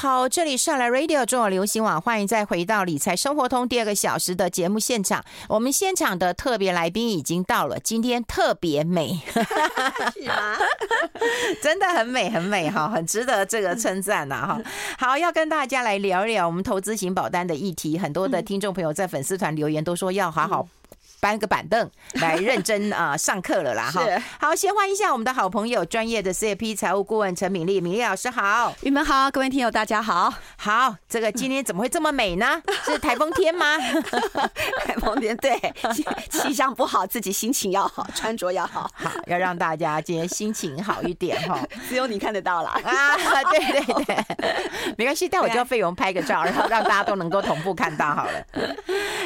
好，这里是来 Radio 中国流行网，欢迎再回到理财生活通第二个小时的节目现场。我们现场的特别来宾已经到了，今天特别美 是吗？真的很美，很美哈，很值得这个称赞呐哈。好，要跟大家来聊一聊我们投资型保单的议题。很多的听众朋友在粉丝团留言都说要好好。搬个板凳 来认真啊上课了啦哈！好，先欢迎一下我们的好朋友，专业的 CFP 财务顾问陈敏丽，敏丽老师好，你们好，各位听友大家好。好，这个今天怎么会这么美呢？是台风天吗？台风天对，气象不好，自己心情要好，穿着要好，好要让大家今天心情好一点哈。只有你看得到了啊！对对对，没关系，待会儿叫费勇拍个照，然后让大家都能够同步看到好了。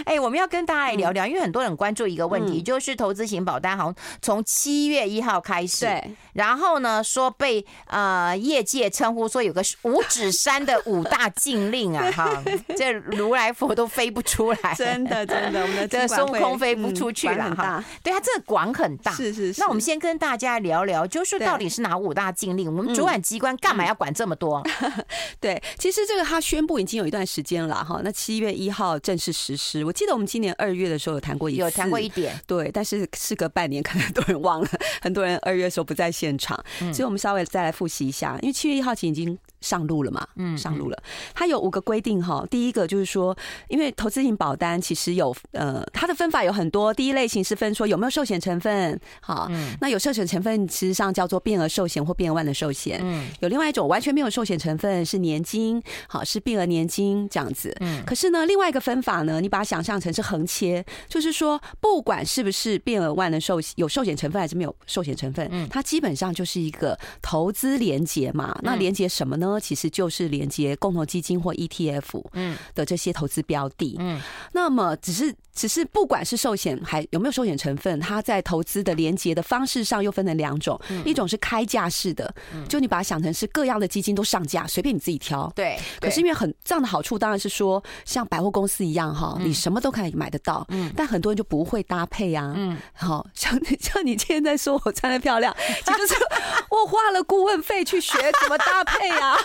哎，我们要跟大家来聊聊，因为很多人关注一个问题，嗯、就是投资型保单好像从七月一号开始，对，然后呢说被呃业界称呼说有个五指山的五大禁令啊，哈，这如来佛都飞不出来，真的真的，我们的 这孙悟空飞不出去了哈、嗯。对啊，这个管很大，是是是。那我们先跟大家聊聊，就是到底是哪五大禁令？我们主管机关干嘛要管这么多？嗯、对，其实这个他宣布已经有一段时间了哈，那七月一号正式实施。我记得我们今年二月的时候有谈过一次，有谈过一点，对，但是事隔半年，可能很多人忘了，很多人二月的时候不在现场，所以我们稍微再来复习一下，因为七月一号前已经。上路了嘛？嗯，上路了。它有五个规定哈。第一个就是说，因为投资型保单其实有呃，它的分法有很多。第一类型是分说有没有寿险成分，好，那有寿险成分，其实上叫做变额寿险或变额万能寿险。嗯，有另外一种完全没有寿险成分是年金，好，是变额年金这样子。嗯，可是呢，另外一个分法呢，你把它想象成是横切，就是说不管是不是变额万能寿险有寿险成分还是没有寿险成分，嗯，它基本上就是一个投资连结嘛。那连结什么呢？其实就是连接共同基金或 ETF 嗯。的这些投资标的。嗯，那么只是只是不管是寿险还有没有寿险成分，它在投资的连接的方式上又分成两种，一种是开价式的，就你把它想成是各样的基金都上架，随便你自己挑。对，可是因为很这样的好处当然是说，像百货公司一样哈，你什么都可以买得到，嗯，但很多人就不会搭配啊，嗯，好像你像你今天在说我穿的漂亮，其实就是 我花了顾问费去学怎么搭配啊。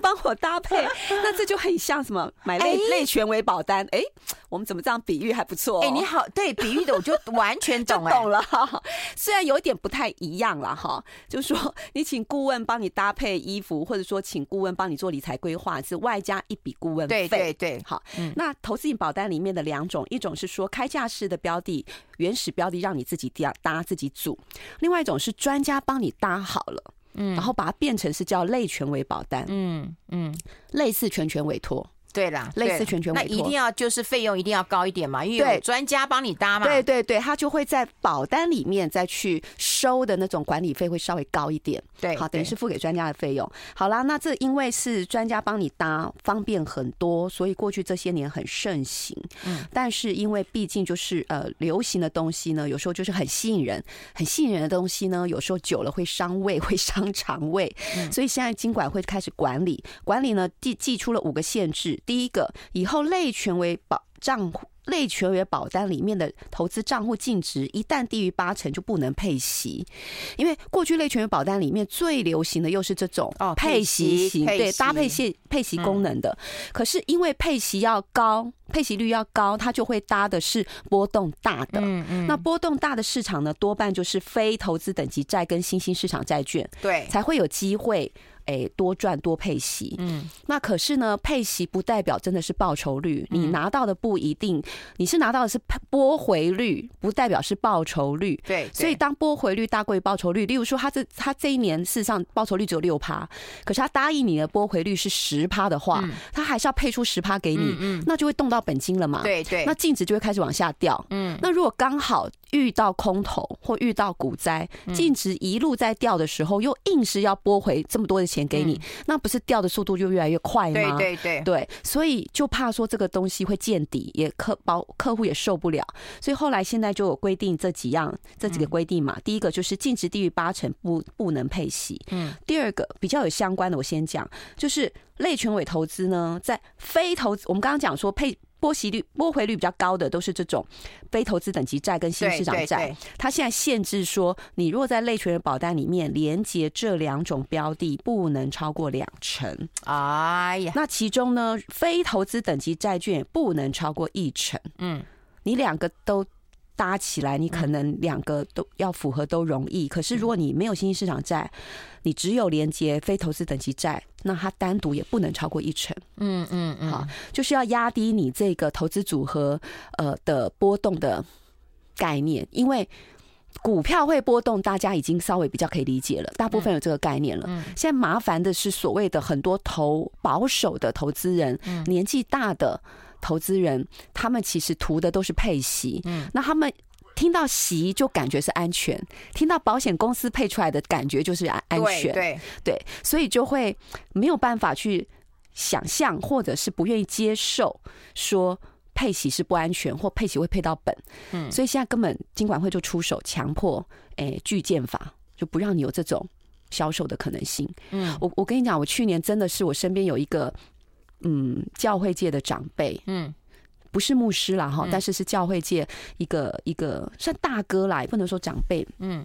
帮我搭配，那这就很像什么买类类全委保单？哎，我们怎么这样比喻还不错？哎，你好，对比喻的我就完全懂 懂了。虽然有一点不太一样了哈，就是说你请顾问帮你搭配衣服，或者说请顾问帮你做理财规划，是外加一笔顾问费。对对对，好。那投资型保单里面的两种，一种是说开价式的标的，原始标的让你自己搭搭自己组；另外一种是专家帮你搭好了。嗯，然后把它变成是叫类权委保单，嗯嗯，类似全权委托。对啦，类似全权委托，那一定要就是费用一定要高一点嘛，因为有专家帮你搭嘛。对对对，他就会在保单里面再去收的那种管理费会稍微高一点。对，好，等于是付给专家的费用。好啦，那这因为是专家帮你搭，方便很多，所以过去这些年很盛行。嗯，但是因为毕竟就是呃流行的东西呢，有时候就是很吸引人，很吸引人的东西呢，有时候久了会伤胃，会伤肠胃。嗯，所以现在经管会开始管理，管理呢，寄寄出了五个限制。第一个，以后类全为保账户、类全为保单里面的投资账户净值一旦低于八成，就不能配息。因为过去类全为保单里面最流行的又是这种哦配息型，对搭配息配息功能的。可是因为配息要高，配息率要高，它就会搭的是波动大的。嗯嗯。那波动大的市场呢，多半就是非投资等级债跟新兴市场债券，对，才会有机会。哎，多赚多配息，嗯，那可是呢，配息不代表真的是报酬率，你拿到的不一定，你是拿到的是拨回率，不代表是报酬率，对，所以当拨回率大过于报酬率，例如说他这他这一年事实上报酬率只有六趴，可是他答应你的拨回率是十趴的话，他还是要配出十趴给你，嗯，那就会动到本金了嘛，对对，那净值就会开始往下掉，嗯，那如果刚好遇到空头或遇到股灾，净值一路在掉的时候，又硬是要拨回这么多的钱。给你，那不是掉的速度就越来越快吗？对对对，对，所以就怕说这个东西会见底，也客保客户也受不了，所以后来现在就有规定这几样这几个规定嘛。第一个就是净值低于八成不不能配息。嗯，第二个比较有相关的，我先讲，就是类权委投资呢，在非投资，我们刚刚讲说配拨息率、波回率比较高的都是这种非投资等级债跟新市场债。它现在限制说，你如果在类权人保单里面连接这两种标的，不能超过两成。哎呀，那其中呢，非投资等级债券不能超过一成。嗯，你两个都。搭起来，你可能两个都要符合都容易。可是如果你没有新兴市场债，你只有连接非投资等级债，那它单独也不能超过一成。嗯嗯嗯，好，就是要压低你这个投资组合呃的波动的概念，因为股票会波动，大家已经稍微比较可以理解了，大部分有这个概念了。现在麻烦的是所谓的很多投保守的投资人，年纪大的。投资人他们其实图的都是配息，嗯，那他们听到息就感觉是安全，听到保险公司配出来的感觉就是安安全，对对，所以就会没有办法去想象，或者是不愿意接受说配息是不安全，或配息会配到本，嗯，所以现在根本金管会就出手强迫，诶，拒建法就不让你有这种销售的可能性，嗯，我我跟你讲，我去年真的是我身边有一个。嗯，教会界的长辈，嗯，不是牧师啦哈，但是是教会界一个一个算大哥啦，也不能说长辈，嗯，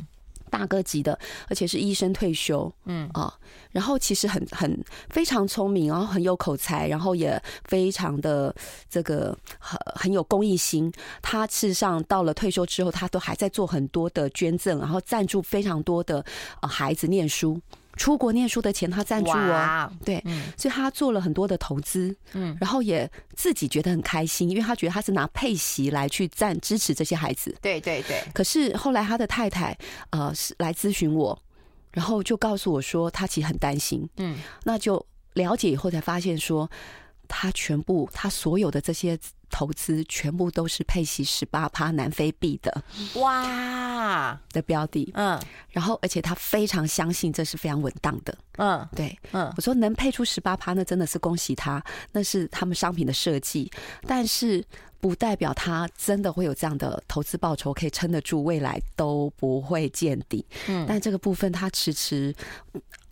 大哥级的，而且是医生退休，嗯啊，然后其实很很非常聪明，然后很有口才，然后也非常的这个很很有公益心。他事实上到了退休之后，他都还在做很多的捐赠，然后赞助非常多的呃孩子念书。出国念书的钱他赞助哦，对，所以他做了很多的投资，嗯，然后也自己觉得很开心，因为他觉得他是拿配息来去赞支持这些孩子，对对对。可是后来他的太太呃是来咨询我，然后就告诉我说他其实很担心，嗯，那就了解以后才发现说他全部他所有的这些。投资全部都是配息十八趴南非币的哇。的标的，嗯，然后而且他非常相信这是非常稳当的，嗯，对，嗯，我说能配出十八趴，那真的是恭喜他，那是他们商品的设计，但是不代表他真的会有这样的投资报酬可以撑得住，未来都不会见底，嗯，但这个部分他迟迟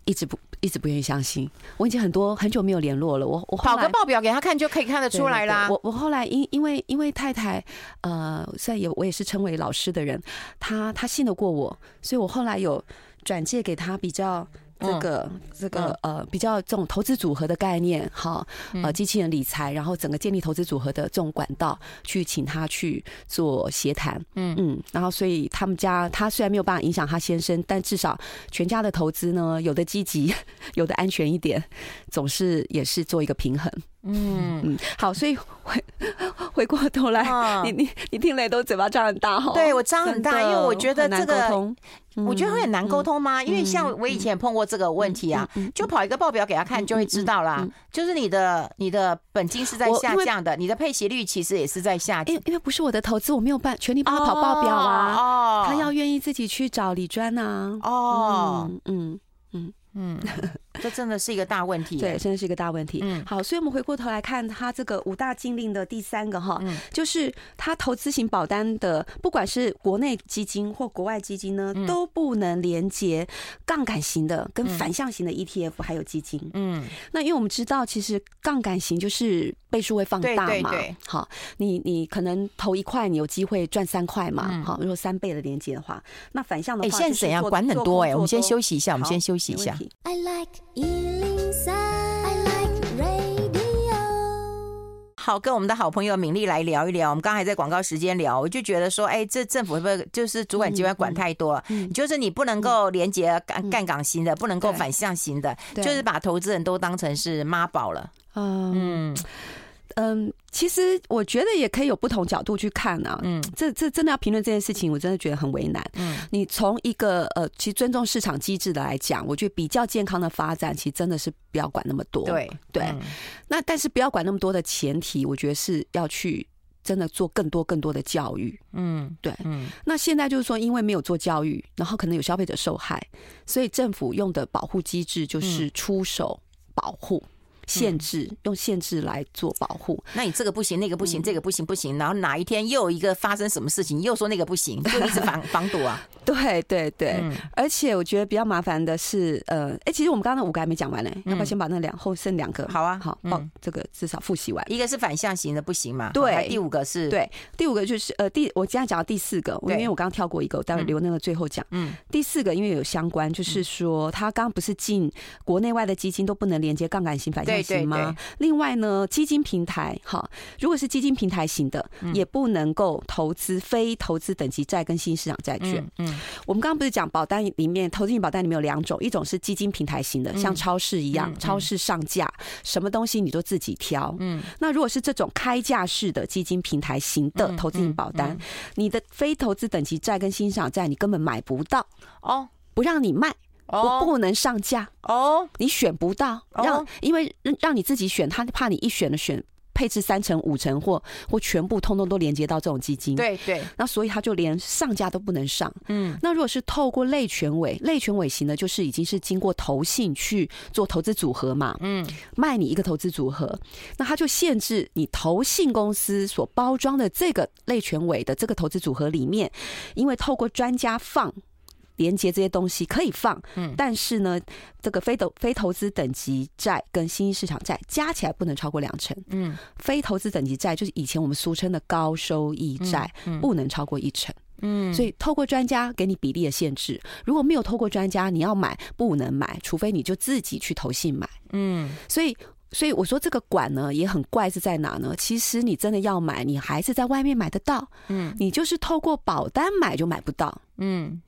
一直不。一直不愿意相信，我已经很多很久没有联络了。我我跑个报表给他看就可以看得出来啦。我我后来因因为因为太太呃，虽然也我也是称为老师的人，他他信得过我，所以我后来有转借给他比较。这个这个呃，比较这种投资组合的概念，哈，呃，机器人理财，然后整个建立投资组合的这种管道，去请他去做协谈，嗯。嗯，然后所以他们家他虽然没有办法影响他先生，但至少全家的投资呢，有的积极，有的安全一点，总是也是做一个平衡。嗯。嗯，好，所以回回过头来，你你你听雷都嘴巴张很大哈，对我张很大，因为我觉得这个，我觉得会很难沟通吗？因为像我以前也碰过这个问题啊，就跑一个报表给他看就会知道啦，就是你的你的本金是在下降的，你的配息率其实也是在下降，因因为不是我的投资，我没有办权利帮他跑报表啊，哦，他要愿意自己去找李专啊，哦，嗯嗯。嗯，这真的是一个大问题。对，真的是一个大问题。嗯，好，所以我们回过头来看他这个五大禁令的第三个哈，就是他投资型保单的，不管是国内基金或国外基金呢，都不能连接杠杆型的跟反向型的 ETF 还有基金。嗯，那因为我们知道，其实杠杆型就是倍数会放大嘛。对，好，你你可能投一块，你有机会赚三块嘛。好，如果三倍的连接的话，那反向的话，哎，现在怎样管很多哎？我们先休息一下，我们先休息一下。I like 103, I like radio。好，跟我们的好朋友敏丽来聊一聊。我们刚才在广告时间聊，我就觉得说，哎，这政府会不会就是主管机关管太多？嗯，就是你不能够连接干干港型的，不能够反向型的，就是把投资人都当成是妈宝了。嗯。嗯，其实我觉得也可以有不同角度去看啊。嗯，这这真的要评论这件事情，我真的觉得很为难。嗯，你从一个呃，其实尊重市场机制的来讲，我觉得比较健康的发展，其实真的是不要管那么多。对对。那但是不要管那么多的前提，我觉得是要去真的做更多更多的教育。嗯，对。嗯。那现在就是说，因为没有做教育，然后可能有消费者受害，所以政府用的保护机制就是出手保护。限制用限制来做保护，那你这个不行，那个不行，这个不行不行，然后哪一天又有一个发生什么事情，又说那个不行，就一直防 防堵啊。对对对，嗯、而且我觉得比较麻烦的是，呃，哎、欸，其实我们刚刚那五个还没讲完呢，嗯、要不要先把那两后剩两个？好啊，好，报、嗯、这个至少复习完。一个是反向型的不行嘛？对，第五个是，对，第五个就是呃，第我今天讲到第四个，因为我刚刚跳过一个，我待会留那个最后讲。嗯，第四个因为有相关，就是说他刚刚不是进国内外的基金都不能连接杠杆型反向对对对，另外呢，基金平台哈，如果是基金平台型的，嗯、也不能够投资非投资等级债跟新市场债券。嗯，嗯。我们刚刚不是讲保单里面投资型保单里面有两种，一种是基金平台型的，像超市一样，嗯、超市上架什么东西你都自己挑。嗯，那如果是这种开价式的基金平台型的投资型保单，你的非投资等级债跟新市场债你根本买不到哦，不让你卖。哦，不能上架。哦，你选不到，让因为让你自己选，他怕你一选了选配置三成五成或或全部通通都连接到这种基金，对对，那所以他就连上架都不能上。嗯，那如果是透过类权委，类权委型的，就是已经是经过投信去做投资组合嘛，嗯，卖你一个投资组合，那他就限制你投信公司所包装的这个类权委的这个投资组合里面，因为透过专家放。连接这些东西可以放，嗯，但是呢，这个非投非投资等级债跟新兴市场债加起来不能超过两成，嗯，非投资等级债就是以前我们俗称的高收益债，不能超过一成，嗯，所以透过专家给你比例的限制，如果没有透过专家，你要买不能买，除非你就自己去投信买，嗯，所以所以我说这个管呢也很怪是在哪呢？其实你真的要买，你还是在外面买得到，嗯，你就是透过保单买就买不到，嗯。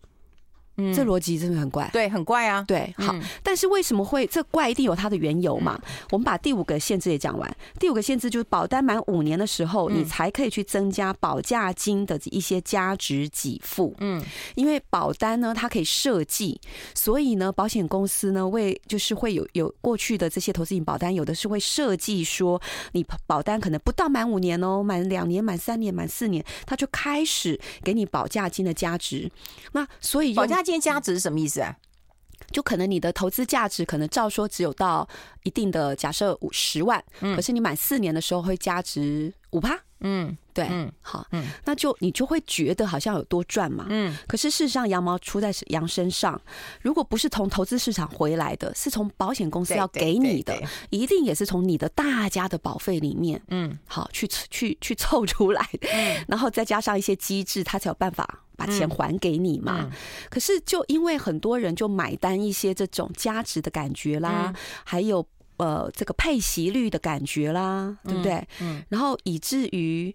嗯，这逻辑真的很怪，对，很怪啊。对，好，嗯、但是为什么会这怪一定有它的缘由嘛？嗯、我们把第五个限制也讲完。第五个限制就是保单满五年的时候，嗯、你才可以去增加保价金的一些加值给付。嗯，因为保单呢，它可以设计，所以呢，保险公司呢，为就是会有有过去的这些投资型保单，有的是会设计说，你保单可能不到满五年哦，满两年、满三年、满四年，它就开始给你保价金的加值。那所以保价金加值是什么意思啊？就可能你的投资价值可能照说只有到一定的假设五十万，可是你满四年的时候会价值五趴。嗯，对，嗯，好，嗯，那就你就会觉得好像有多赚嘛，嗯，可是事实上羊毛出在羊身上，如果不是从投资市场回来的，是从保险公司要给你的，一定也是从你的大家的保费里面，嗯，好，去去去凑出来，然后再加上一些机制，他才有办法把钱还给你嘛。可是就因为很多人就买单一些这种价值的感觉啦，还有。呃，这个配息率的感觉啦，对不对？嗯，嗯，然后以至于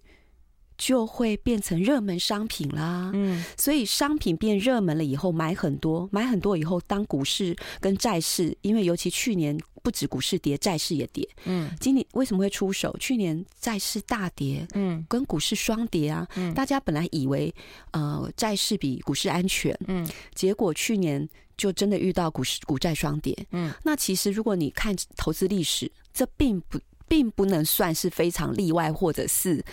就会变成热门商品啦。嗯，所以商品变热门了以后，买很多，买很多以后，当股市跟债市，因为尤其去年不止股市跌，债市也跌。嗯，今年为什么会出手？去年债市大跌，嗯，跟股市双跌啊。嗯，大家本来以为呃债市比股市安全，嗯，结果去年。就真的遇到股市股债双跌，嗯，那其实如果你看投资历史，这并不并不能算是非常例外，或者是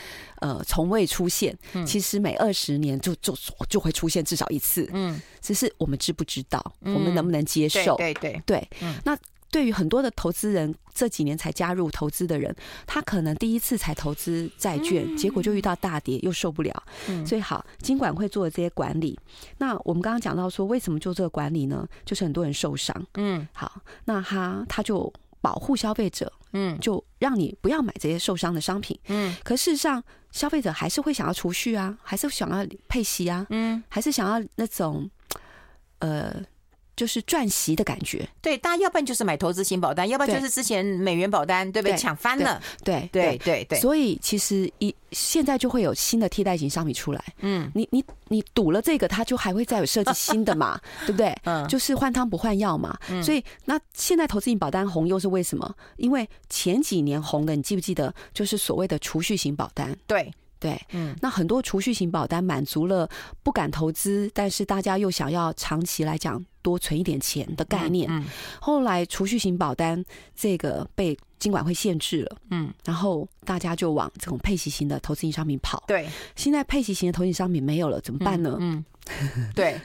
呃从未出现。嗯，其实每二十年就就就会出现至少一次，嗯，只是我们知不知道，我们能不能接受？对对对，对，嗯，那。对于很多的投资人，这几年才加入投资的人，他可能第一次才投资债券，结果就遇到大跌，又受不了。所以好，金管会做的这些管理，那我们刚刚讲到说，为什么做这个管理呢？就是很多人受伤。嗯，好，那他他就保护消费者，嗯，就让你不要买这些受伤的商品。嗯，可事实上，消费者还是会想要储蓄啊，还是想要配息啊，嗯，还是想要那种，呃。就是赚息的感觉，对，大家要不然就是买投资型保单，要不然就是之前美元保单，对不对？抢翻了，对对对对。所以其实一现在就会有新的替代型商品出来，嗯，你你你赌了这个，它就还会再有设计新的嘛，对不对？嗯，就是换汤不换药嘛。所以那现在投资型保单红又是为什么？因为前几年红的，你记不记得？就是所谓的储蓄型保单，对。对，嗯，那很多储蓄型保单满足了不敢投资，但是大家又想要长期来讲多存一点钱的概念。嗯，后来储蓄型保单这个被金管会限制了，嗯，然后大家就往这种配息型的投资型商品跑。对，现在配息型的投资型商品没有了，怎么办呢？嗯，对，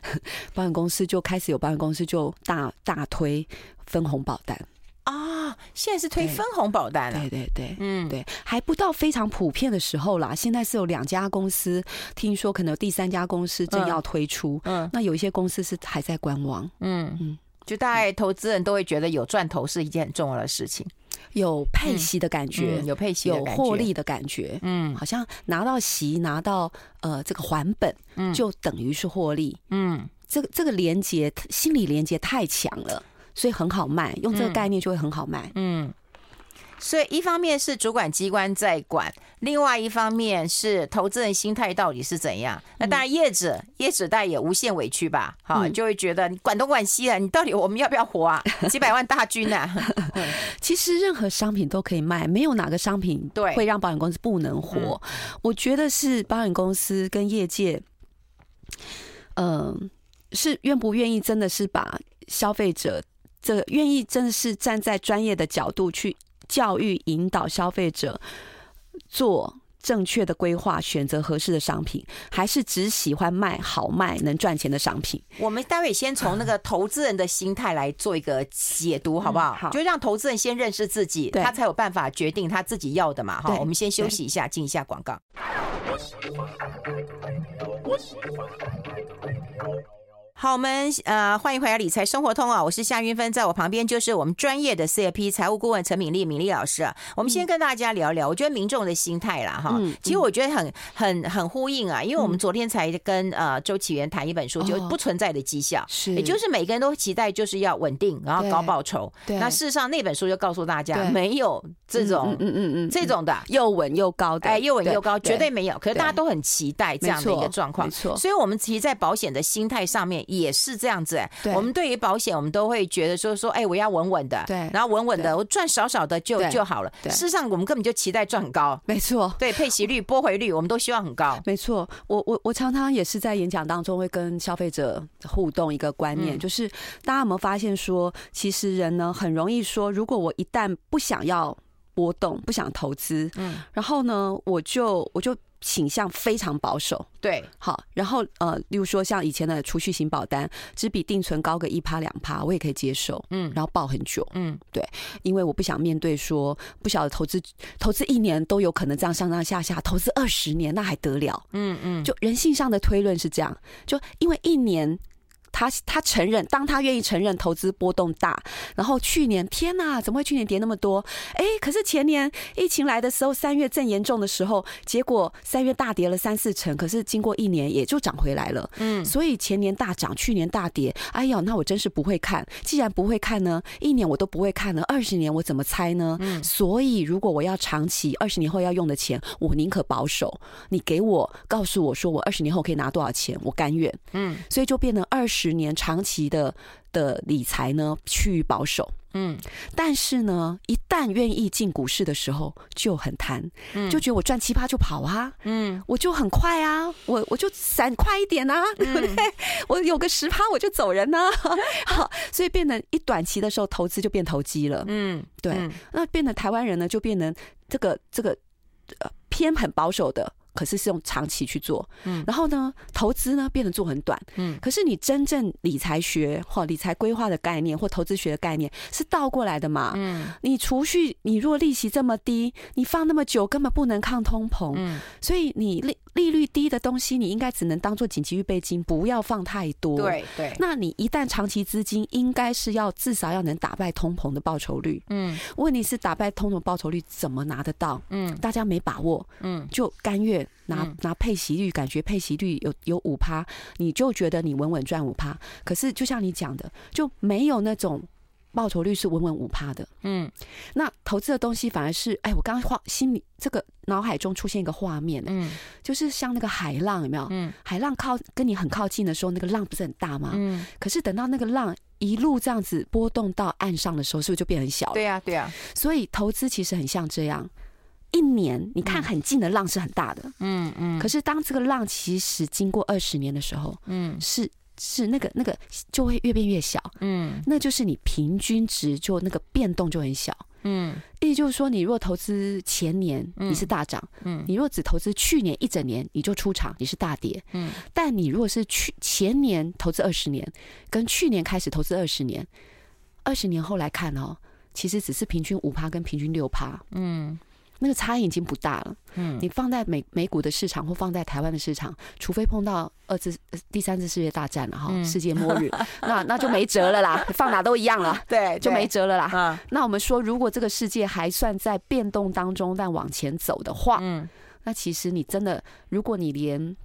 保险公司就开始有保险公司就大大推分红保单。啊，现在是推分红保单了。对对对，嗯，对，还不到非常普遍的时候啦。现在是有两家公司，听说可能有第三家公司正要推出。嗯，那有一些公司是还在观望。嗯嗯，就大概投资人都会觉得有赚头是一件很重要的事情，有配息的感觉，有配息、有获利的感觉。嗯，好像拿到息，拿到呃这个还本，嗯，就等于是获利。嗯，这个这个连接心理连接太强了。所以很好卖，用这个概念就会很好卖。嗯，所以一方面是主管机关在管，另外一方面是投资人心态到底是怎样？那当然业者业者大概也无限委屈吧，哈，就会觉得你管东管西啊，你到底我们要不要活啊？几百万大军啊！其实任何商品都可以卖，没有哪个商品对会让保险公司不能活。我觉得是保险公司跟业界，嗯，是愿不愿意真的是把消费者。这个愿意真的是站在专业的角度去教育引导消费者做正确的规划，选择合适的商品，还是只喜欢卖好卖能赚钱的商品？我们待会先从那个 投资人的心态来做一个解读，好不好？好，就让投资人先认识自己，他才有办法决定他自己要的嘛。好，我们先休息一下，进一下广告。好，我们呃欢迎回来理财生活通啊！我是夏云芬，在我旁边就是我们专业的 CFP 财务顾问陈敏丽，敏丽老师啊。我们先跟大家聊聊，我觉得民众的心态啦，哈，其实我觉得很很很呼应啊，因为我们昨天才跟呃周启源谈一本书，就不存在的绩效，是，也就是每个人都期待就是要稳定，然后高报酬。对，那事实上那本书就告诉大家，没有这种嗯嗯嗯这种的又稳又高的，哎，又稳又高，绝对没有。可是大家都很期待这样的一个状况，没错。所以我们其实，在保险的心态上面。也是这样子哎，我们对于保险，我们都会觉得说说，哎，我要稳稳的，对，然后稳稳的，我赚少少的就就好了。事实上，我们根本就期待赚很高，没错。对，配息率、拨回率，我们都希望很高，没错。我我我常常也是在演讲当中会跟消费者互动一个观念，就是大家有没有发现说，其实人呢很容易说，如果我一旦不想要波动，不想投资，嗯，然后呢，我就我就。倾向非常保守，对，好，然后呃，例如说像以前的储蓄型保单，只比定存高个一趴两趴，我也可以接受，嗯，然后抱很久，嗯，对，因为我不想面对说不晓得投资投资一年都有可能这样上上下下，投资二十年那还得了，嗯嗯，就人性上的推论是这样，就因为一年。他他承认，当他愿意承认投资波动大，然后去年天呐，怎么会去年跌那么多？哎，可是前年疫情来的时候，三月正严重的时候，结果三月大跌了三四成，可是经过一年也就涨回来了。嗯，所以前年大涨，去年大跌。哎呀，那我真是不会看。既然不会看呢，一年我都不会看呢，二十年我怎么猜呢？嗯，所以如果我要长期二十年后要用的钱，我宁可保守。你给我告诉我说我二十年后可以拿多少钱，我甘愿。嗯，所以就变成二十。十年长期的的理财呢，趋于保守，嗯，但是呢，一旦愿意进股市的时候，就很贪，嗯，就觉得我赚七八就跑啊，嗯，我就很快啊，我我就闪快一点啊，对不对？我有个十趴我就走人啊，好，所以变得一短期的时候投资就变投机了，嗯，对，那变得台湾人呢，就变成这个这个呃偏很保守的。可是是用长期去做，嗯，然后呢，投资呢变得做很短，嗯，可是你真正理财学或理财规划的概念或投资学的概念是倒过来的嘛，嗯，你储蓄，你若利息这么低，你放那么久根本不能抗通膨，嗯，所以你利利率低的东西，你应该只能当做紧急预备金，不要放太多，对对。那你一旦长期资金，应该是要至少要能打败通膨的报酬率，嗯，问题是打败通膨报酬率怎么拿得到？嗯，大家没把握，嗯，就甘愿。拿拿配息率，感觉配息率有有五趴，你就觉得你稳稳赚五趴。可是就像你讲的，就没有那种报酬率是稳稳五趴的。嗯，那投资的东西反而是，哎，我刚刚画心里这个脑海中出现一个画面，嗯，就是像那个海浪有没有？嗯，海浪靠跟你很靠近的时候，那个浪不是很大吗？嗯，可是等到那个浪一路这样子波动到岸上的时候，是不是就变很小？对呀，对呀。所以投资其实很像这样。一年，你看很近的浪是很大的，嗯嗯，可是当这个浪其实经过二十年的时候，嗯，是是那个那个就会越变越小，嗯，那就是你平均值就那个变动就很小，嗯，意思就是说，你若投资前年你是大涨，嗯，你若只投资去年一整年你就出场，你是大跌，嗯，但你如果是去前年投资二十年，跟去年开始投资二十年，二十年后来看哦。其实只是平均五趴跟平均六趴，嗯。那个差异已经不大了。嗯，你放在美美股的市场或放在台湾的市场，除非碰到二次、第三次世界大战了哈，嗯、世界末日，那那就没辙了啦，放哪都一样了。对，就没辙了啦。嗯，那我们说，如果这个世界还算在变动当中，但往前走的话，嗯，那其实你真的，如果你连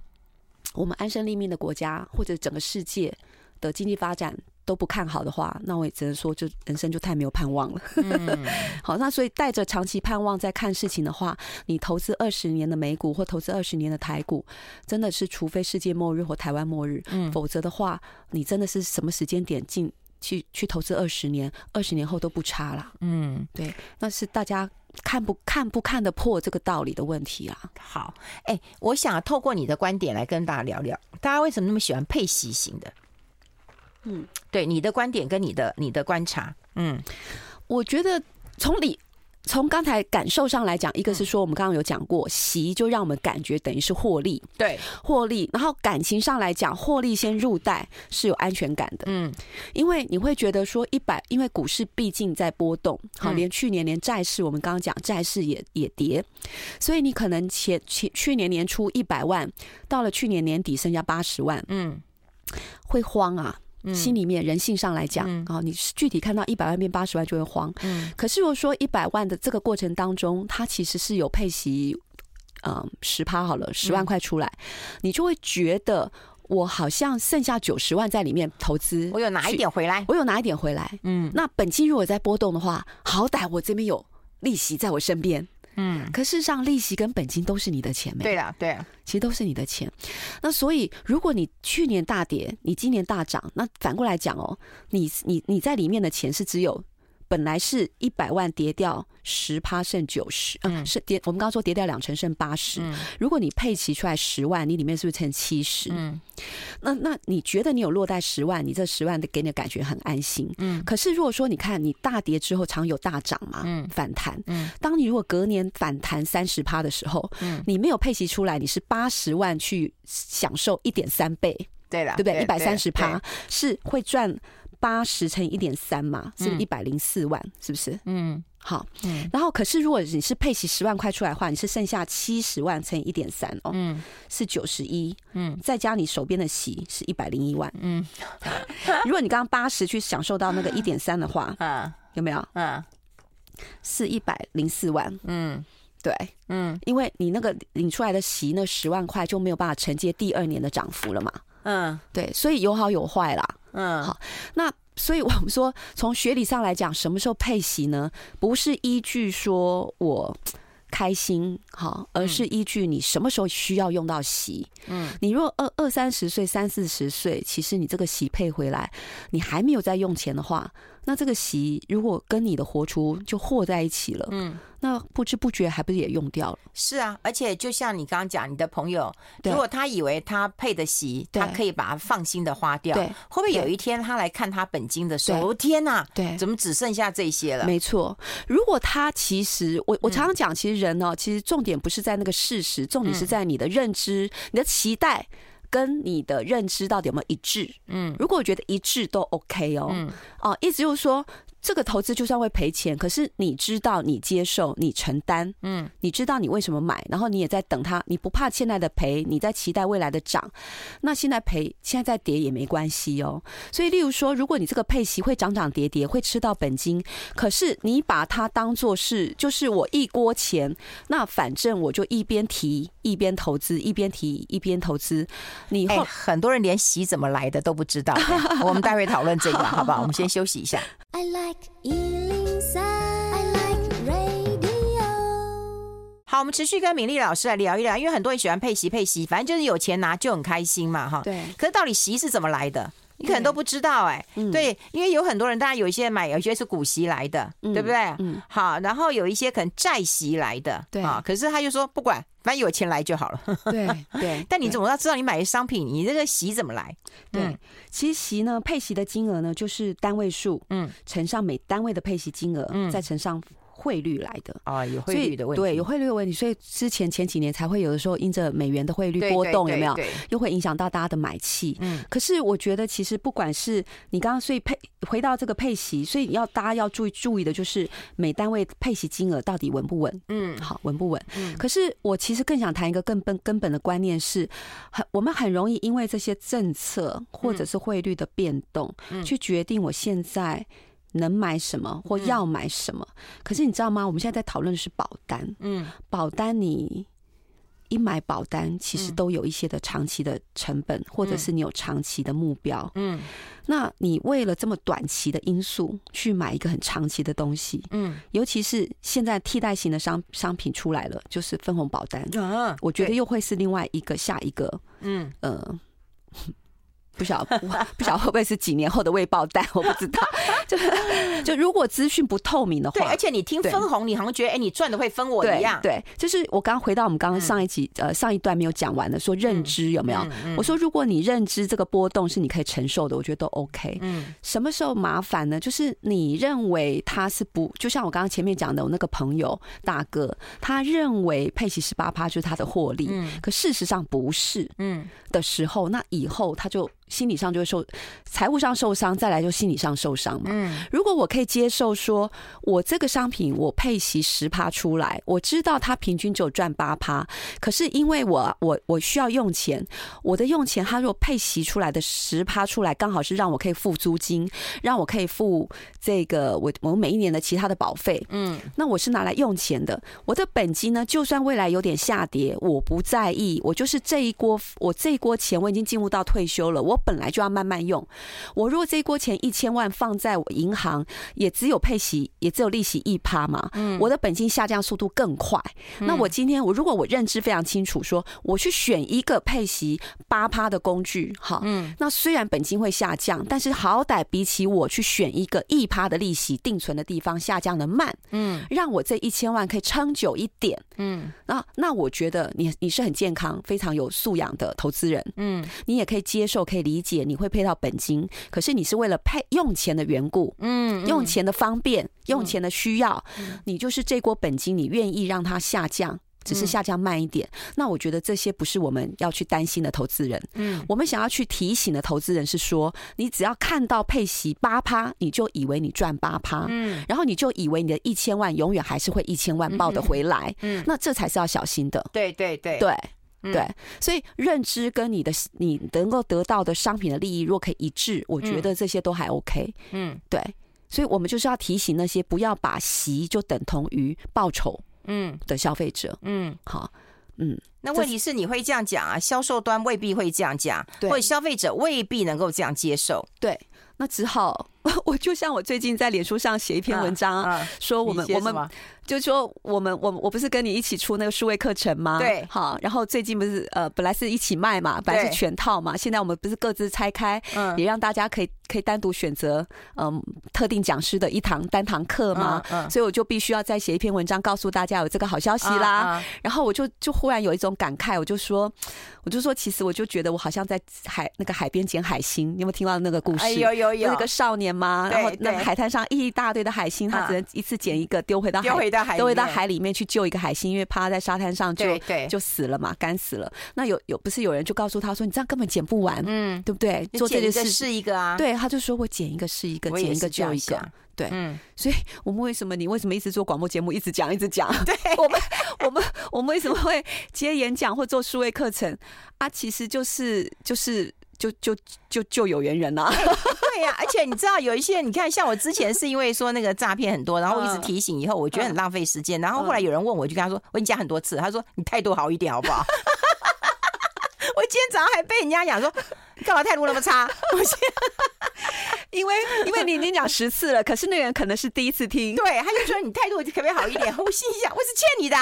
我们安身立命的国家或者整个世界的经济发展，都不看好的话，那我也只能说，就人生就太没有盼望了。嗯、好，那所以带着长期盼望在看事情的话，你投资二十年的美股或投资二十年的台股，真的是除非世界末日或台湾末日，嗯、否则的话，你真的是什么时间点进去去投资二十年，二十年后都不差了。嗯，对，那是大家看不看不看得破这个道理的问题啊。好，哎、欸，我想透过你的观点来跟大家聊聊，大家为什么那么喜欢配息型的？嗯，对，你的观点跟你的你的观察，嗯，我觉得从理从刚才感受上来讲，一个是说我们刚刚有讲过，习就让我们感觉等于是获利，对，获利。然后感情上来讲，获利先入袋是有安全感的，嗯，因为你会觉得说一百，因为股市毕竟在波动，好，连去年连债市，我们刚刚讲债市也也跌，所以你可能前前去年年初一百万，到了去年年底剩下八十万，嗯，会慌啊。心里面人性上来讲，啊、嗯，你具体看到一百万变八十万就会慌。嗯，可是如果说一百万的这个过程当中，它其实是有配息，嗯，十趴好了，十万块出来，嗯、你就会觉得我好像剩下九十万在里面投资，我有拿一点回来，我有拿一点回来。嗯，那本金如果在波动的话，好歹我这边有利息在我身边。嗯，可事实上，利息跟本金都是你的钱，没？对啊，对啊，其实都是你的钱。那所以，如果你去年大跌，你今年大涨，那反过来讲哦，你你你在里面的钱是只有。本来是一百万跌掉十趴剩九十，嗯，是跌。我们刚刚说跌掉两成剩八十，嗯，如果你配齐出来十万，你里面是不是剩七十？嗯，那那你觉得你有落袋十万，你这十万的给你的感觉很安心，嗯。可是如果说你看你大跌之后常有大涨嘛，嗯，反弹，嗯，当你如果隔年反弹三十趴的时候，嗯，你没有配齐出来，你是八十万去享受一点三倍，对了，对不对？一百三十趴是会赚。八十乘以一点三嘛，是一百零四万，是不是？嗯，好。嗯，然后可是如果你是配齐十万块出来的话，你是剩下七十万乘以一点三哦，嗯，是九十一，嗯，再加你手边的息是一百零一万，嗯。如果你刚刚八十去享受到那个一点三的话，嗯，有没有？嗯，是一百零四万，嗯，对，嗯，因为你那个领出来的息那十万块就没有办法承接第二年的涨幅了嘛，嗯，对，所以有好有坏啦。嗯，好，那所以我们说，从学理上来讲，什么时候配息呢？不是依据说我开心，哈，而是依据你什么时候需要用到席。嗯，你如果二二三十岁、三四十岁，其实你这个席配回来，你还没有在用钱的话。那这个息如果跟你的活出就和在一起了，嗯，那不知不觉还不是也用掉了？是啊，而且就像你刚刚讲，你的朋友，如果他以为他配的息，他可以把它放心的花掉，对，会不会有一天他来看他本金的时候，天哪，对，怎么只剩下这些了？没错，如果他其实，我我常常讲，其实人呢，其实重点不是在那个事实，重点是在你的认知、你的期待。跟你的认知到底有没有一致？嗯，如果我觉得一致都 OK 哦，嗯，哦，意思就是说。这个投资就算会赔钱，可是你知道你接受你承担，嗯，你知道你为什么买，然后你也在等它，你不怕现在的赔，你在期待未来的涨，那现在赔现在在跌也没关系哦。所以，例如说，如果你这个配息会涨涨跌跌，会吃到本金，可是你把它当做是就是我一锅钱，那反正我就一边提一边投资，一边提一边投资。你后、欸、很多人连息怎么来的都不知道，我们待会讨论这个好不好？我们先休息一下。I like 103, I like radio。好，我们持续跟敏丽老师来聊一聊，因为很多人喜欢配息配息，反正就是有钱拿就很开心嘛，哈。对。可是到底息是怎么来的？你可能都不知道哎、欸。对，因为有很多人，当然有一些买，有一些是股息来的，对不对？嗯。好，然后有一些可能债息来的，对啊。可是他就说不管。反正有钱来就好了。对 对，但你怎么要知道你买的商品，你这个息怎么来？对，其实息呢，配息的金额呢，就是单位数，嗯，乘上每单位的配息金额，嗯，再乘上汇率来的啊，有汇率的问题，对，有汇率的问题，所以之前前几年才会有的时候因着美元的汇率波动，有没有？又会影响到大家的买气。嗯，可是我觉得其实不管是你刚刚所以配回到这个配息，所以要大家要注意注意的就是每单位配息金额到底稳不稳？嗯，好，稳不稳？嗯，可是我其实更想谈一个更根根本的观念是，很我们很容易因为这些政策或者是汇率的变动，去决定我现在。能买什么或要买什么？可是你知道吗？我们现在在讨论的是保单。嗯，保单你一买保单，其实都有一些的长期的成本，或者是你有长期的目标。嗯，那你为了这么短期的因素去买一个很长期的东西，嗯，尤其是现在替代型的商商品出来了，就是分红保单。我觉得又会是另外一个下一个，嗯呃。不晓得不 不晓得会不会是几年后的未爆弹，我不知道。就就如果资讯不透明的话，对，而且你听分红，你好像觉得哎，你赚的会分我一样。对，就是我刚回到我们刚刚上一集呃上一段没有讲完的，说认知有没有？我说如果你认知这个波动是你可以承受的，我觉得都 OK。嗯，什么时候麻烦呢？就是你认为他是不，就像我刚刚前面讲的，我那个朋友大哥，他认为佩奇十八趴就是他的获利，嗯，可事实上不是，嗯的时候，那以后他就。心理上就会受，财务上受伤，再来就心理上受伤嘛。嗯，如果我可以接受说，我这个商品我配息十趴出来，我知道它平均只有赚八趴，可是因为我我我需要用钱，我的用钱，它如果配息出来的十趴出来，刚好是让我可以付租金，让我可以付这个我我每一年的其他的保费。嗯，那我是拿来用钱的，我的本金呢，就算未来有点下跌，我不在意，我就是这一锅我这一锅钱我已经进入到退休了，我。本来就要慢慢用，我如果这一锅钱一千万放在我银行，也只有配息，也只有利息一趴嘛。嗯，我的本金下降速度更快。那我今天我如果我认知非常清楚，说我去选一个配息八趴的工具，好，嗯，那虽然本金会下降，但是好歹比起我去选一个一趴的利息定存的地方下降的慢，嗯，让我这一千万可以撑久一点，嗯，那那我觉得你你是很健康、非常有素养的投资人，嗯，你也可以接受，可以。理解你会配到本金，可是你是为了配用钱的缘故，嗯，用钱的方便，用钱的需要，你就是这锅本金，你愿意让它下降，只是下降慢一点。那我觉得这些不是我们要去担心的投资人，嗯，我们想要去提醒的投资人是说，你只要看到配息八趴，你就以为你赚八趴，嗯，然后你就以为你的一千万永远还是会一千万报的回来，嗯，那这才是要小心的，对对对。对。对，所以认知跟你的你能够得到的商品的利益，若可以一致，我觉得这些都还 OK。嗯，对，所以我们就是要提醒那些不要把息就等同于报酬，嗯的消费者。嗯，好，嗯，那问题是你会这样讲啊，销售端未必会这样讲，或者消费者未必能够这样接受。对，那只好 我就像我最近在脸书上写一篇文章，说我们我们。就是说，我们我我不是跟你一起出那个数位课程吗？对，好，然后最近不是呃，本来是一起卖嘛，本来是全套嘛，现在我们不是各自拆开，嗯，也让大家可以可以单独选择，嗯，特定讲师的一堂单堂课吗？嗯，所以我就必须要再写一篇文章告诉大家有这个好消息啦。然后我就就忽然有一种感慨，我就说，我就说，其实我就觉得我好像在海那个海边捡海星，你有没有听到那个故事？有有有，那个少年吗？然后那海滩上一大堆的海星，他只能一次捡一个丢回到海。丢回到海里面去救一个海星，因为趴在沙滩上就就死了嘛，干死了。那有有不是有人就告诉他说，你这样根本捡不完，嗯，对不对？做这件事是一个啊，对，他就说我捡一个是一个，捡一个救一个，对，嗯。所以我们为什么你为什么一直做广播节目，一直讲一直讲？对，我们我们我们为什么会接演讲或做数位课程啊？其实就是就是。就就就就有缘人呐，对呀，而且你知道有一些，你看像我之前是因为说那个诈骗很多，然后我一直提醒，以后我觉得很浪费时间，然后后来有人问我，就跟他说，我已经讲很多次，他说你态度好一点好不好？我今天早上还被人家讲说，你干嘛态度那么差？因为因为你已经讲十次了，可是那个人可能是第一次听，对，他就说你态度可不可以好一点？我心想我是欠你的，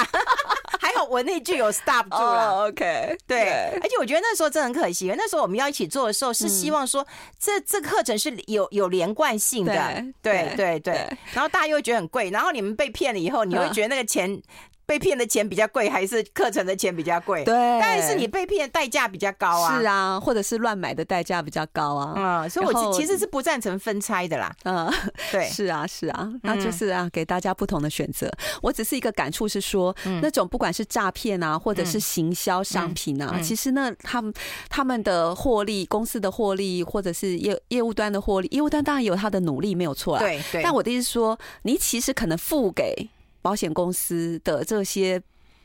我那句有 stop 住了。Oh, OK，对，对，而且我觉得那时候真的很可惜，那时候我们要一起做的时候是希望说这这课程是有有连贯性的，对对对，然后大家又会觉得很贵，然后你们被骗了以后，你会觉得那个钱。被骗的钱比较贵，还是课程的钱比较贵？对，但是你被骗的代价比较高啊。是啊，或者是乱买的代价比较高啊。嗯，所以我其实是不赞成分拆的啦。嗯，对，是啊，是啊，那就是啊，给大家不同的选择。我只是一个感触是说，那种不管是诈骗啊，或者是行销商品啊，其实呢，他们他们的获利，公司的获利，或者是业业务端的获利，业务端当然有他的努力，没有错啦。对对。但我的意思是说，你其实可能付给。保险公司的这些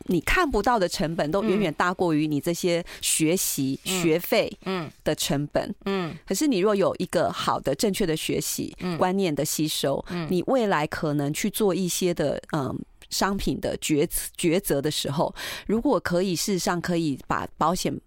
你看不到的成本，都远远大过于你这些学习学费嗯的成本嗯。可是你若有一个好的正确的学习观念的吸收，你未来可能去做一些的嗯商品的抉抉择的时候，如果可以，事实上可以把保险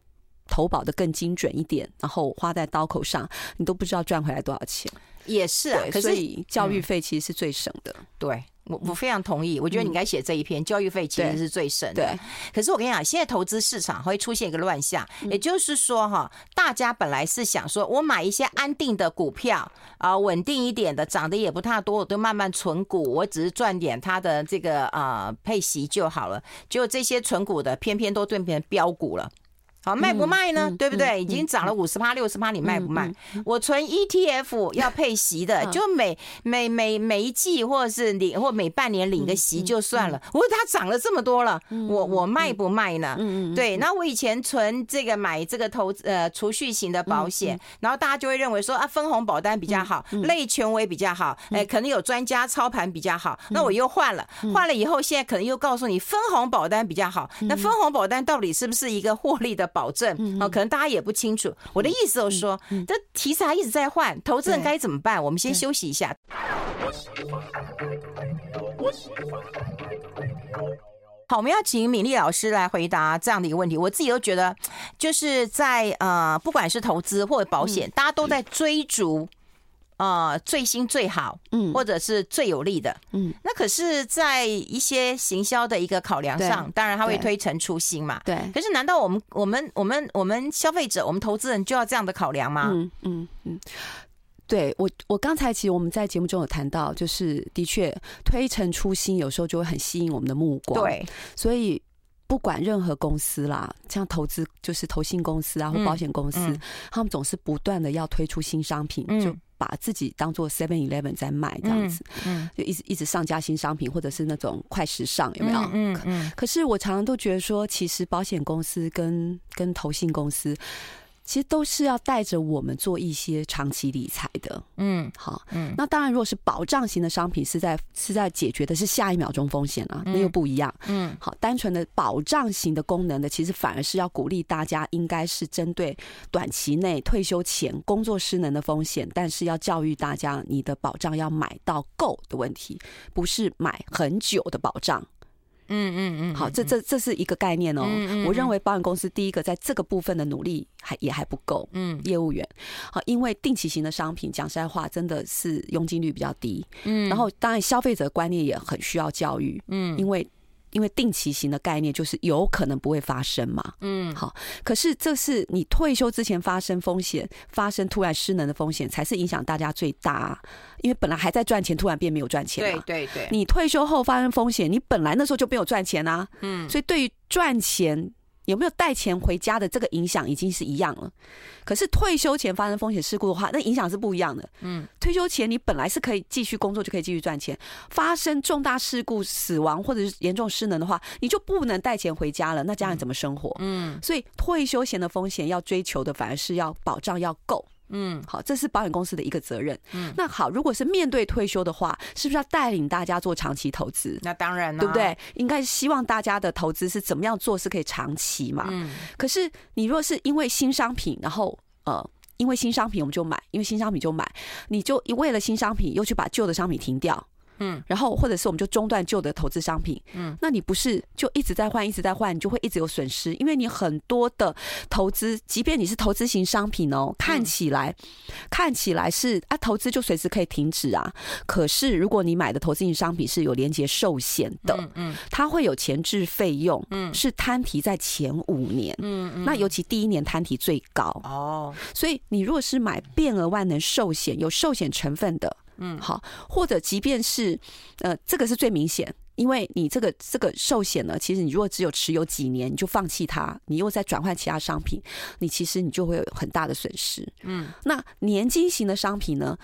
投保的更精准一点，然后花在刀口上，你都不知道赚回来多少钱。也是啊，可是所以教育费其实是最省的。对。我我非常同意，我觉得你应该写这一篇，教育费其实是最省的。可是我跟你讲，现在投资市场会出现一个乱象，也就是说哈，大家本来是想说我买一些安定的股票啊，稳定一点的，涨得也不太多，我都慢慢存股，我只是赚点它的这个啊配息就好了。结果这些存股的偏偏都变成标股了。好卖不卖呢？对不对？已经涨了五十趴、六十趴，你卖不卖？我存 ETF 要配息的，就每每每每一季或者是领或每半年领个息就算了。我说它涨了这么多了，我我卖不卖呢？对。那我以前存这个买这个投呃储蓄型的保险，然后大家就会认为说啊分红保单比较好，类权威比较好，哎，可能有专家操盘比较好。那我又换了，换了以后现在可能又告诉你分红保单比较好。那分红保单到底是不是一个获利的？保证哦，可能大家也不清楚。我的意思就是说，这题材一直在换，投资人该怎么办？我们先休息一下。好，我们要请敏丽老师来回答这样的一个问题。我自己都觉得，就是在呃，不管是投资或者保险，大家都在追逐。呃，最新最好，嗯，或者是最有利的，嗯，那可是，在一些行销的一个考量上，当然他会推陈出新嘛，对。可是，难道我们我们我们我们消费者，我们投资人就要这样的考量吗？嗯嗯嗯，对我我刚才其实我们在节目中有谈到，就是的确推陈出新，有时候就会很吸引我们的目光，对。所以不管任何公司啦，像投资就是投信公司啊，或保险公司，他们总是不断的要推出新商品，就。把自己当做 Seven Eleven 在卖这样子，嗯，就一直一直上架新商品，或者是那种快时尚，有没有？嗯嗯。可是我常常都觉得说，其实保险公司跟跟投信公司。其实都是要带着我们做一些长期理财的，嗯，好，嗯，那当然，如果是保障型的商品，是在是在解决的是下一秒钟风险啊，那又不一样，嗯，好，单纯的保障型的功能的，其实反而是要鼓励大家，应该是针对短期内退休前工作失能的风险，但是要教育大家，你的保障要买到够的问题，不是买很久的保障。嗯嗯嗯，好，这这这是一个概念哦。我认为保险公司第一个在这个部分的努力还也还不够。嗯，业务员，好，因为定期型的商品，讲实在话，真的是佣金率比较低。嗯，然后当然消费者观念也很需要教育。嗯，因为。因为定期型的概念就是有可能不会发生嘛，嗯，好，可是这是你退休之前发生风险，发生突然失能的风险，才是影响大家最大。因为本来还在赚钱，突然变没有赚钱了，对对对。你退休后发生风险，你本来那时候就没有赚钱啊，嗯，所以对于赚钱。有没有带钱回家的这个影响已经是一样了，可是退休前发生风险事故的话，那影响是不一样的。嗯，退休前你本来是可以继续工作，就可以继续赚钱，发生重大事故、死亡或者是严重失能的话，你就不能带钱回家了。那家人怎么生活？嗯，所以退休前的风险要追求的反而是要保障要够。嗯，好，这是保险公司的一个责任。嗯，那好，如果是面对退休的话，是不是要带领大家做长期投资？那当然了，对不对？应该是希望大家的投资是怎么样做是可以长期嘛。嗯，可是你若是因为新商品，然后呃，因为新商品我们就买，因为新商品就买，你就为了新商品又去把旧的商品停掉。嗯，然后或者是我们就中断旧的投资商品，嗯，那你不是就一直在换，一直在换，你就会一直有损失，因为你很多的投资，即便你是投资型商品哦，看起来看起来是啊，投资就随时可以停止啊，可是如果你买的投资型商品是有连结寿险的，嗯，它会有前置费用，嗯，是摊提在前五年，嗯。嗯，那尤其第一年摊提最高。哦，所以你如果是买变额万能寿险，有寿险成分的。嗯，好，或者即便是呃，这个是最明显，因为你这个这个寿险呢，其实你如果只有持有几年，你就放弃它，你又再转换其他商品，你其实你就会有很大的损失。嗯，那年金型的商品呢？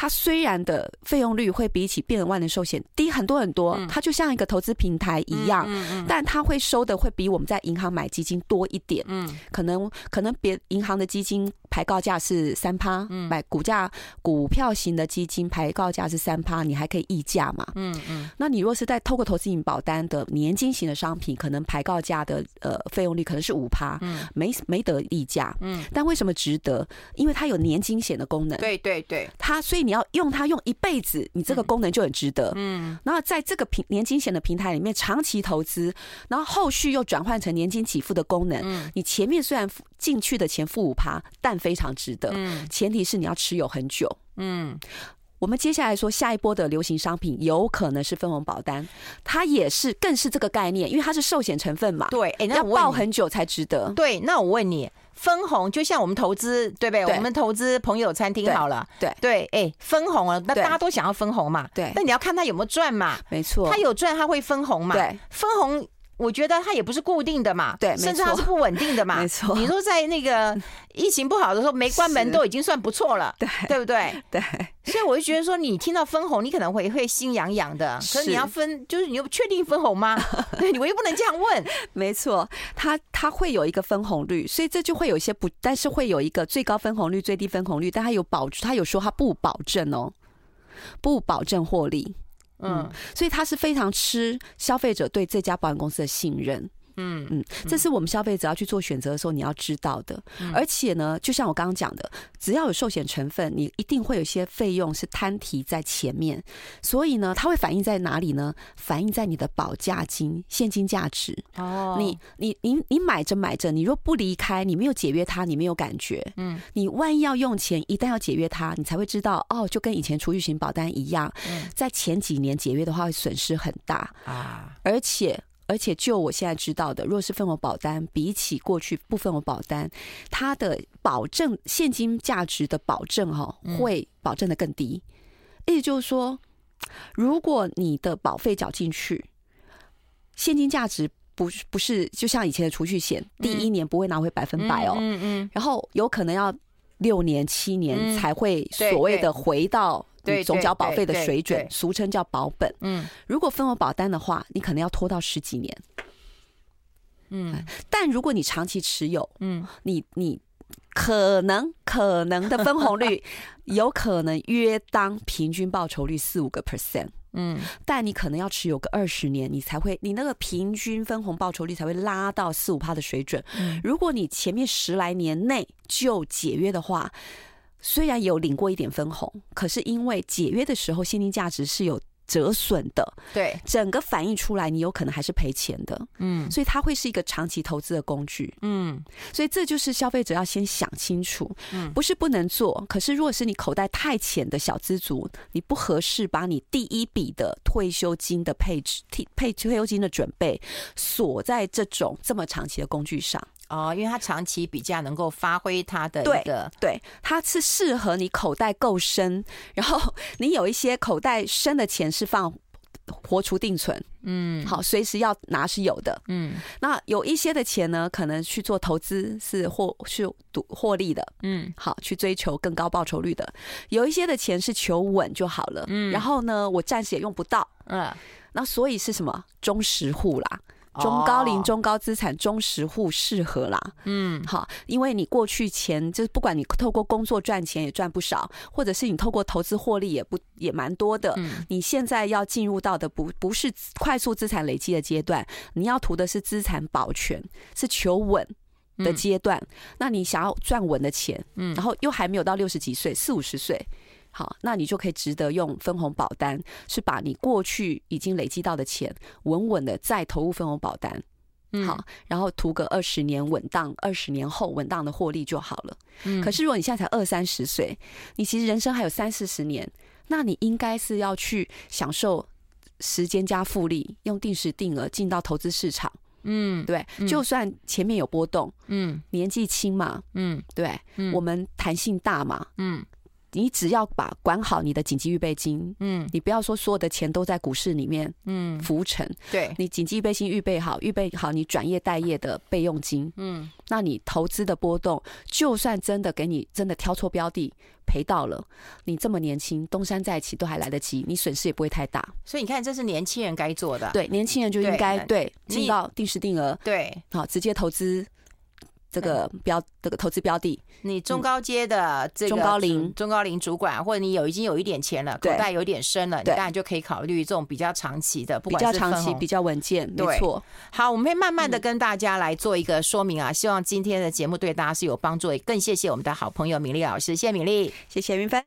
它虽然的费用率会比起变额万能寿险低很多很多，它就像一个投资平台一样，但它会收的会比我们在银行买基金多一点。嗯，可能可能别银行的基金排告价是三趴，买股价股票型的基金排告价是三趴，你还可以溢价嘛。嗯嗯，那你若是在透过投资型保单的年金型的商品，可能排告价的呃费用率可能是五趴，嗯，没没得溢价。嗯，但为什么值得？因为它有年金险的功能。对对对，它所以。你要用它用一辈子，你这个功能就很值得。嗯，然后在这个平年金险的平台里面长期投资，然后后续又转换成年金给付的功能。嗯，你前面虽然进去的钱付五趴，但非常值得。嗯，前提是你要持有很久。嗯，我们接下来说下一波的流行商品有可能是分红保单，它也是更是这个概念，因为它是寿险成分嘛。对，哎，那要报很久才值得。对，那我问你。分红就像我们投资，对不对？我们投资朋友餐厅好了，对。对，哎，分红了，那大家都想要分红嘛，对。那你要看他有没有赚嘛，没错，他有赚他会分红嘛，对，分红。我觉得它也不是固定的嘛，对，甚至它是不稳定的嘛，没错。你说在那个 疫情不好的时候没关门都已经算不错了，对，对不对？对。所以我就觉得说，你听到分红，你可能会会心痒痒的。可是你要分，就是你又确定分红吗？对，你我又不能这样问。没错，它它会有一个分红率，所以这就会有一些不，但是会有一个最高分红率、最低分红率，但它有保，它有说它不保证哦，不保证获利。嗯，所以他是非常吃消费者对这家保险公司的信任。嗯嗯，这是我们消费者要去做选择的时候你要知道的。而且呢，就像我刚刚讲的，只要有寿险成分，你一定会有一些费用是摊提在前面。所以呢，它会反映在哪里呢？反映在你的保价金现金价值。哦，你你你你买着买着，你若不离开，你没有解约它，你没有感觉。嗯，你万一要用钱，一旦要解约它，你才会知道哦，就跟以前储蓄型保单一样，在前几年解约的话会损失很大啊，而且。而且就我现在知道的，若是分红保单，比起过去不分红保单，它的保证现金价值的保证哈，会保证的更低。意思就是说，如果你的保费缴进去，现金价值不不是就像以前的储蓄险，第一年不会拿回百分百哦，嗯嗯，然后有可能要六年七年才会所谓的回到。对总缴保费的水准，俗称叫保本。嗯，如果分红保单的话，你可能要拖到十几年。嗯，但如果你长期持有，嗯，你你可能可能的分红率有可能约当平均报酬率四五个 percent。嗯，但你可能要持有个二十年，你才会你那个平均分红报酬率才会拉到四五趴的水准。如果你前面十来年内就解约的话。虽然有领过一点分红，可是因为解约的时候现金价值是有折损的，对，整个反映出来你有可能还是赔钱的，嗯，所以它会是一个长期投资的工具，嗯，所以这就是消费者要先想清楚，嗯，不是不能做，可是如果是你口袋太浅的小资族，你不合适把你第一笔的退休金的配置、配退休金的准备锁在这种这么长期的工具上。哦，因为它长期比较能够发挥它的一个对，对，它是适合你口袋够深，然后你有一些口袋深的钱是放活储定存，嗯，好，随时要拿是有的，嗯，那有一些的钱呢，可能去做投资是获是赌获利的，嗯，好，去追求更高报酬率的，有一些的钱是求稳就好了，嗯，然后呢，我暂时也用不到，嗯，那所以是什么？中实户啦。中高龄、中高资产、中实户适合啦。嗯，好，因为你过去钱就是不管你透过工作赚钱也赚不少，或者是你透过投资获利也不也蛮多的。嗯，你现在要进入到的不不是快速资产累积的阶段，你要图的是资产保全，是求稳的阶段。那你想要赚稳的钱，嗯，然后又还没有到六十几岁，四五十岁。好，那你就可以值得用分红保单，是把你过去已经累积到的钱稳稳的再投入分红保单，好，然后图个二十年稳当，二十年后稳当的获利就好了。嗯，可是如果你现在才二三十岁，你其实人生还有三四十年，那你应该是要去享受时间加复利，用定时定额进到投资市场。嗯，对，就算前面有波动，嗯，年纪轻嘛，嗯，对，我们弹性大嘛，嗯。你只要把管好你的紧急预备金，嗯，你不要说所有的钱都在股市里面，嗯，浮沉，对，你紧急预备金预备好，预备好你转业待业的备用金，嗯，那你投资的波动，就算真的给你真的挑错标的赔到了，你这么年轻，东山再起都还来得及，你损失也不会太大。所以你看，这是年轻人该做的，对，年轻人就应该对进到定时定额，对，好直接投资。这个标这个投资标的，你中高阶的这个中高龄中高龄主管，或者你有已经有一点钱了，口袋有点深了，你当然就可以考虑这种比较长期的，不管是比较长期、比较稳健，没错。好，我们会慢慢的跟大家来做一个说明啊，希望今天的节目对大家是有帮助。也更谢谢我们的好朋友米粒老师，谢谢米粒，谢谢云芬。